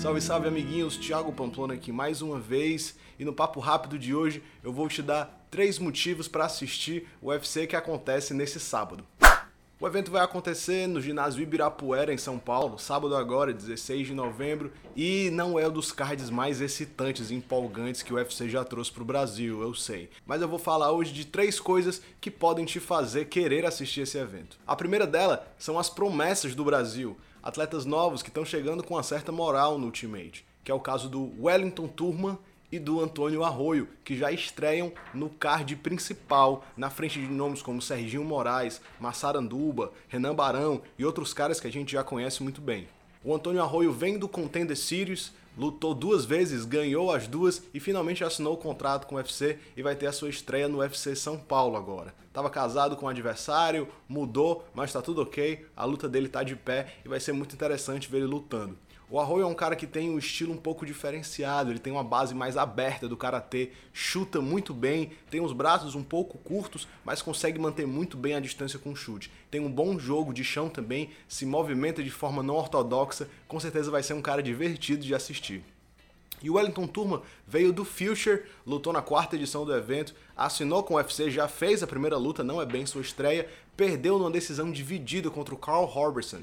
Salve, salve amiguinhos, Thiago Pamplona aqui mais uma vez e no papo rápido de hoje eu vou te dar três motivos para assistir o UFC que acontece nesse sábado. O evento vai acontecer no ginásio Ibirapuera, em São Paulo, sábado agora, 16 de novembro, e não é um dos cards mais excitantes e empolgantes que o UFC já trouxe para o Brasil, eu sei. Mas eu vou falar hoje de três coisas que podem te fazer querer assistir esse evento. A primeira dela são as promessas do Brasil, atletas novos que estão chegando com uma certa moral no Ultimate, que é o caso do Wellington Turman e do Antônio Arroio, que já estreiam no card principal, na frente de nomes como Serginho Moraes, Massaranduba, Renan Barão e outros caras que a gente já conhece muito bem. O Antônio Arroio vem do Contender Series, lutou duas vezes, ganhou as duas e finalmente assinou o contrato com o UFC e vai ter a sua estreia no UFC São Paulo agora. Tava casado com o adversário, mudou, mas tá tudo ok, a luta dele tá de pé e vai ser muito interessante ver ele lutando. O Arroyo é um cara que tem um estilo um pouco diferenciado, ele tem uma base mais aberta do karatê, chuta muito bem, tem os braços um pouco curtos, mas consegue manter muito bem a distância com o chute. Tem um bom jogo de chão também, se movimenta de forma não ortodoxa, com certeza vai ser um cara divertido de assistir. E o Wellington Turma veio do Future, lutou na quarta edição do evento, assinou com o UFC, já fez a primeira luta, não é bem sua estreia, perdeu numa decisão dividida contra o Carl Robertson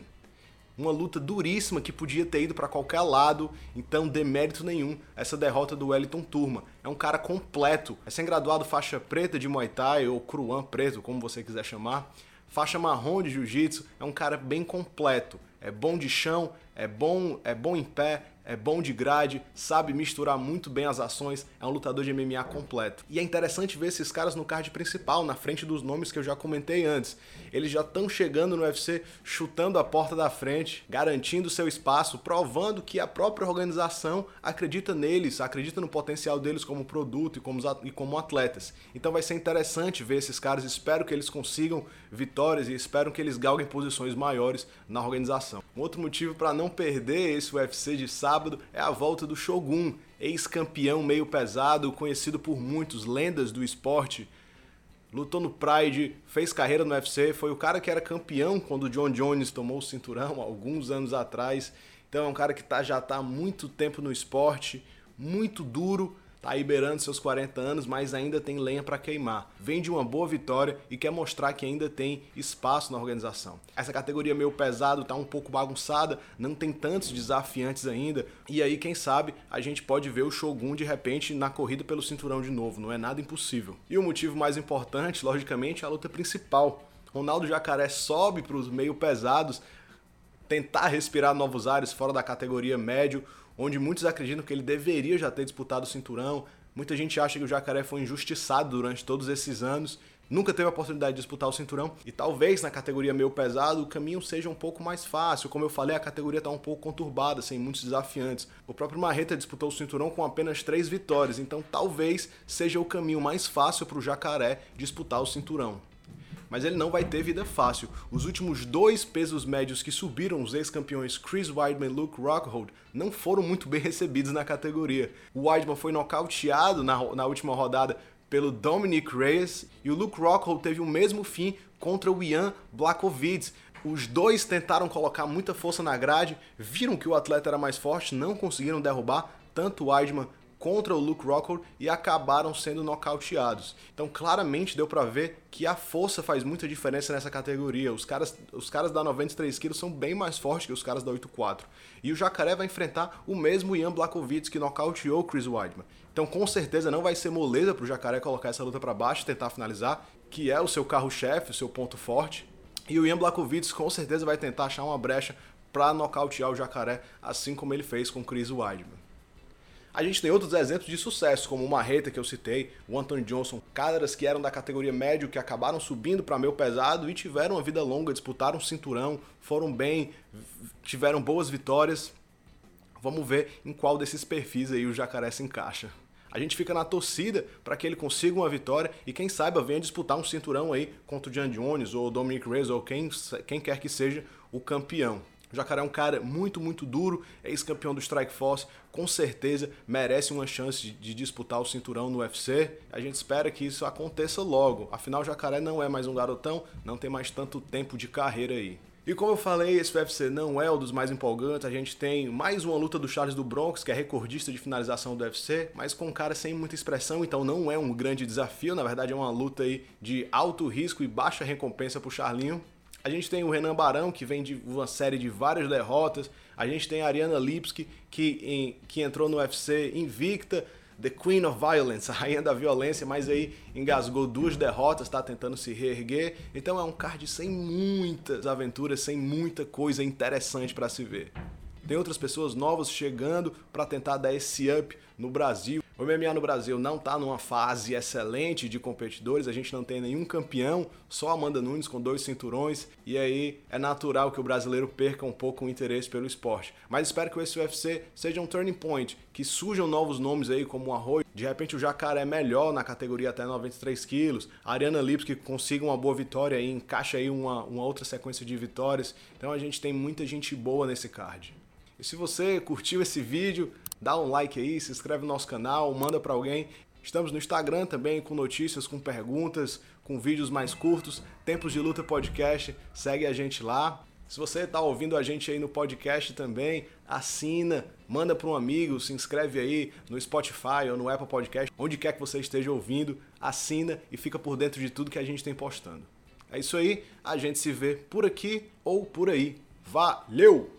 uma luta duríssima que podia ter ido para qualquer lado, então demérito nenhum essa derrota do Wellington Turma. É um cara completo, é sem graduado faixa preta de Muay Thai ou Cruan preto, como você quiser chamar. Faixa marrom de jiu-jitsu, é um cara bem completo. É bom de chão, é bom, é bom em pé, é bom de grade, sabe misturar muito bem as ações, é um lutador de MMA completo. E é interessante ver esses caras no card principal, na frente dos nomes que eu já comentei antes. Eles já estão chegando no UFC chutando a porta da frente, garantindo seu espaço, provando que a própria organização acredita neles, acredita no potencial deles como produto e como, atletas. Então vai ser interessante ver esses caras, espero que eles consigam vitórias e espero que eles galguem posições maiores na organização. Um outro motivo para não perder esse UFC de sábado sábado é a volta do Shogun, ex-campeão meio pesado, conhecido por muitos, lendas do esporte. Lutou no Pride, fez carreira no UFC, foi o cara que era campeão quando o John Jones tomou o cinturão alguns anos atrás. Então é um cara que tá, já está há muito tempo no esporte, muito duro, Tá aí beirando seus 40 anos, mas ainda tem lenha para queimar. Vem de uma boa vitória e quer mostrar que ainda tem espaço na organização. Essa categoria meio pesado tá um pouco bagunçada, não tem tantos desafiantes ainda. E aí, quem sabe, a gente pode ver o Shogun de repente na corrida pelo cinturão de novo, não é nada impossível. E o motivo mais importante, logicamente, é a luta principal. Ronaldo Jacaré sobe para os meio pesados, tentar respirar novos ares fora da categoria médio onde muitos acreditam que ele deveria já ter disputado o cinturão. Muita gente acha que o Jacaré foi injustiçado durante todos esses anos, nunca teve a oportunidade de disputar o cinturão e talvez na categoria meio pesado o caminho seja um pouco mais fácil. Como eu falei, a categoria está um pouco conturbada, sem muitos desafiantes. O próprio Marreta disputou o cinturão com apenas três vitórias, então talvez seja o caminho mais fácil para o Jacaré disputar o cinturão mas ele não vai ter vida fácil. Os últimos dois pesos médios que subiram, os ex-campeões Chris Weidman e Luke Rockhold, não foram muito bem recebidos na categoria. O Weidman foi nocauteado na, na última rodada pelo Dominic Reyes e o Luke Rockhold teve o mesmo fim contra o Ian Blakovic. Os dois tentaram colocar muita força na grade, viram que o atleta era mais forte, não conseguiram derrubar tanto o Weidman contra o Luke Rockhold e acabaram sendo nocauteados. Então claramente deu para ver que a força faz muita diferença nessa categoria. Os caras, os caras da 93 quilos são bem mais fortes que os caras da 84. E o Jacaré vai enfrentar o mesmo Ian Blakovic que nocauteou Chris Weidman. Então com certeza não vai ser moleza pro Jacaré colocar essa luta para baixo e tentar finalizar, que é o seu carro-chefe, o seu ponto forte. E o Ian Blakovic com certeza vai tentar achar uma brecha para nocautear o Jacaré, assim como ele fez com Chris Weidman. A gente tem outros exemplos de sucesso, como o Marreta que eu citei, o Anthony Johnson, caras que eram da categoria médio que acabaram subindo para meio pesado e tiveram uma vida longa, disputaram cinturão, foram bem, tiveram boas vitórias. Vamos ver em qual desses perfis aí o Jacaré se encaixa. A gente fica na torcida para que ele consiga uma vitória e quem saiba venha disputar um cinturão aí contra o John Jones ou o Dominic Reyes ou quem, quem quer que seja o campeão. O Jacaré é um cara muito, muito duro, é ex-campeão do Strike Force, com certeza merece uma chance de, disputar o cinturão no UFC. A gente espera que isso aconteça logo. Afinal, o Jacaré não é mais um garotão, não tem mais tanto tempo de carreira aí. E como eu falei, esse UFC não é o dos mais empolgantes. A gente tem mais uma luta do Charles do Bronx, que é recordista de finalização do UFC, mas com um cara sem muita expressão, então não é um grande desafio. Na verdade, é uma luta aí de alto risco e baixa recompensa pro Charlinho. A gente tem o Renan Barão, que vem de uma série de várias derrotas. A gente tem a Ariana Lipski, que, em, que entrou no UFC invicta. The Queen of Violence, a rainha da violência, mas aí engasgou duas derrotas, está tentando se reerguer. Então é um card sem muitas aventuras, sem muita coisa interessante para se ver. Tem outras pessoas novas chegando para tentar dar esse up no Brasil. O MMA no Brasil não está numa fase excelente de competidores, a gente não tem nenhum campeão, só Amanda Nunes com dois cinturões, e aí é natural que o brasileiro perca um pouco o interesse pelo esporte. Mas espero que esse UFC seja um turning point, que surjam novos nomes aí como o Arroio, de repente o Jacaré é melhor na categoria até 93 quilos, a Ariana Lipski consiga uma boa vitória e encaixa aí uma, uma outra sequência de vitórias. Então a gente tem muita gente boa nesse card. E se você curtiu esse vídeo, dá um like aí, se inscreve no nosso canal, manda para alguém. Estamos no Instagram também com notícias, com perguntas, com vídeos mais curtos. Tempos de Luta Podcast, segue a gente lá. Se você está ouvindo a gente aí no podcast também, assina, manda para um amigo, se inscreve aí no Spotify ou no Apple Podcast, onde quer que você esteja ouvindo, assina e fica por dentro de tudo que a gente tem postando. É isso aí, a gente se vê por aqui ou por aí. Valeu!